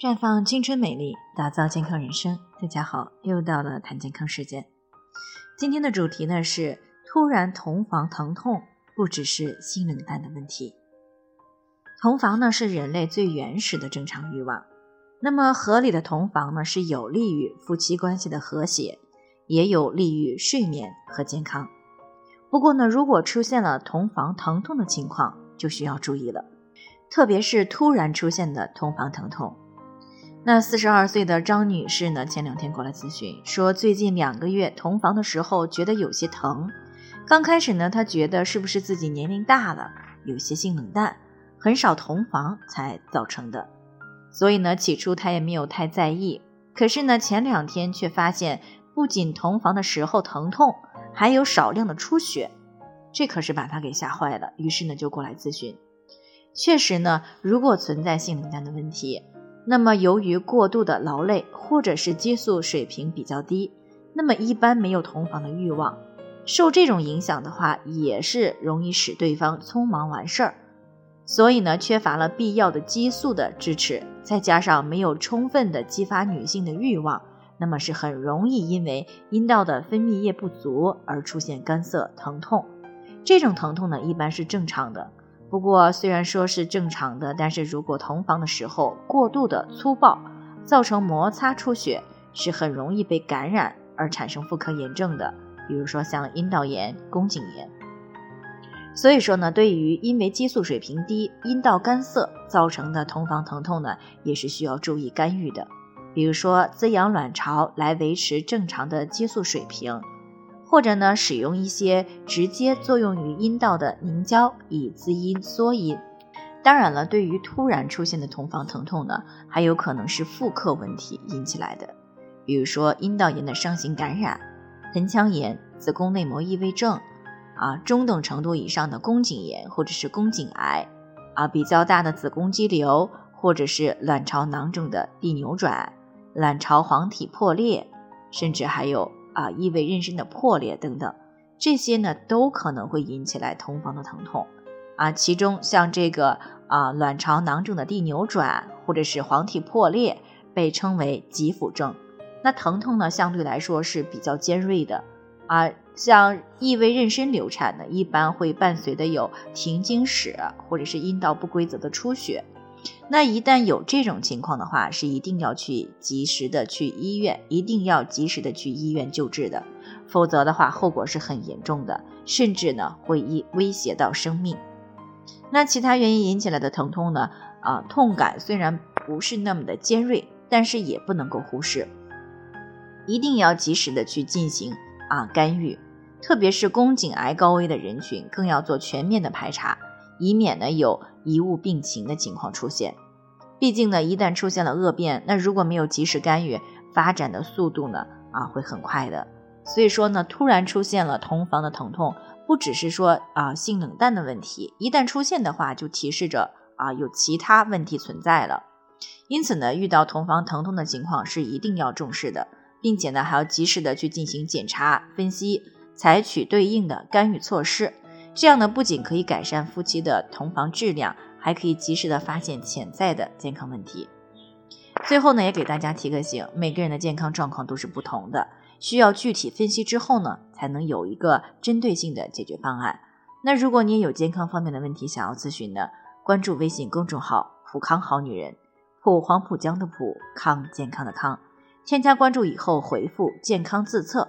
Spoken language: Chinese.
绽放青春美丽，打造健康人生。大家好，又到了谈健康时间。今天的主题呢是突然同房疼痛，不只是性冷淡的问题。同房呢是人类最原始的正常欲望。那么合理的同房呢是有利于夫妻关系的和谐，也有利于睡眠和健康。不过呢，如果出现了同房疼痛的情况，就需要注意了，特别是突然出现的同房疼痛。那四十二岁的张女士呢？前两天过来咨询，说最近两个月同房的时候觉得有些疼。刚开始呢，她觉得是不是自己年龄大了，有些性冷淡，很少同房才造成的。所以呢，起初她也没有太在意。可是呢，前两天却发现，不仅同房的时候疼痛，还有少量的出血，这可是把她给吓坏了。于是呢，就过来咨询。确实呢，如果存在性冷淡的问题。那么，由于过度的劳累，或者是激素水平比较低，那么一般没有同房的欲望，受这种影响的话，也是容易使对方匆忙完事儿。所以呢，缺乏了必要的激素的支持，再加上没有充分的激发女性的欲望，那么是很容易因为阴道的分泌液不足而出现干涩疼痛。这种疼痛呢，一般是正常的。不过，虽然说是正常的，但是如果同房的时候过度的粗暴，造成摩擦出血，是很容易被感染而产生妇科炎症的，比如说像阴道炎、宫颈炎。所以说呢，对于因为激素水平低、阴道干涩造成的同房疼痛呢，也是需要注意干预的，比如说滋养卵巢来维持正常的激素水平。或者呢，使用一些直接作用于阴道的凝胶以滋阴缩阴。当然了，对于突然出现的同房疼痛呢，还有可能是妇科问题引起来的，比如说阴道炎的上行感染、盆腔炎、子宫内膜异位症，啊，中等程度以上的宫颈炎或者是宫颈癌，啊，比较大的子宫肌瘤或者是卵巢囊肿的递扭转、卵巢黄体破裂，甚至还有。啊，异位妊娠的破裂等等，这些呢都可能会引起来同房的疼痛啊。其中像这个啊卵巢囊肿的递扭转或者是黄体破裂，被称为急腹症。那疼痛呢相对来说是比较尖锐的啊。像异位妊娠流产呢，一般会伴随的有停经史或者是阴道不规则的出血。那一旦有这种情况的话，是一定要去及时的去医院，一定要及时的去医院救治的，否则的话后果是很严重的，甚至呢会一威胁到生命。那其他原因引起来的疼痛呢？啊，痛感虽然不是那么的尖锐，但是也不能够忽视，一定要及时的去进行啊干预，特别是宫颈癌高危的人群，更要做全面的排查。以免呢有贻误病情的情况出现，毕竟呢一旦出现了恶变，那如果没有及时干预，发展的速度呢啊会很快的。所以说呢，突然出现了同房的疼痛，不只是说啊性冷淡的问题，一旦出现的话，就提示着啊有其他问题存在了。因此呢，遇到同房疼痛的情况是一定要重视的，并且呢还要及时的去进行检查分析，采取对应的干预措施。这样呢，不仅可以改善夫妻的同房质量，还可以及时的发现潜在的健康问题。最后呢，也给大家提个醒：每个人的健康状况都是不同的，需要具体分析之后呢，才能有一个针对性的解决方案。那如果你也有健康方面的问题想要咨询的，关注微信公众号“普康好女人”，普黄浦江的普康健康的康，添加关注以后回复“健康自测”。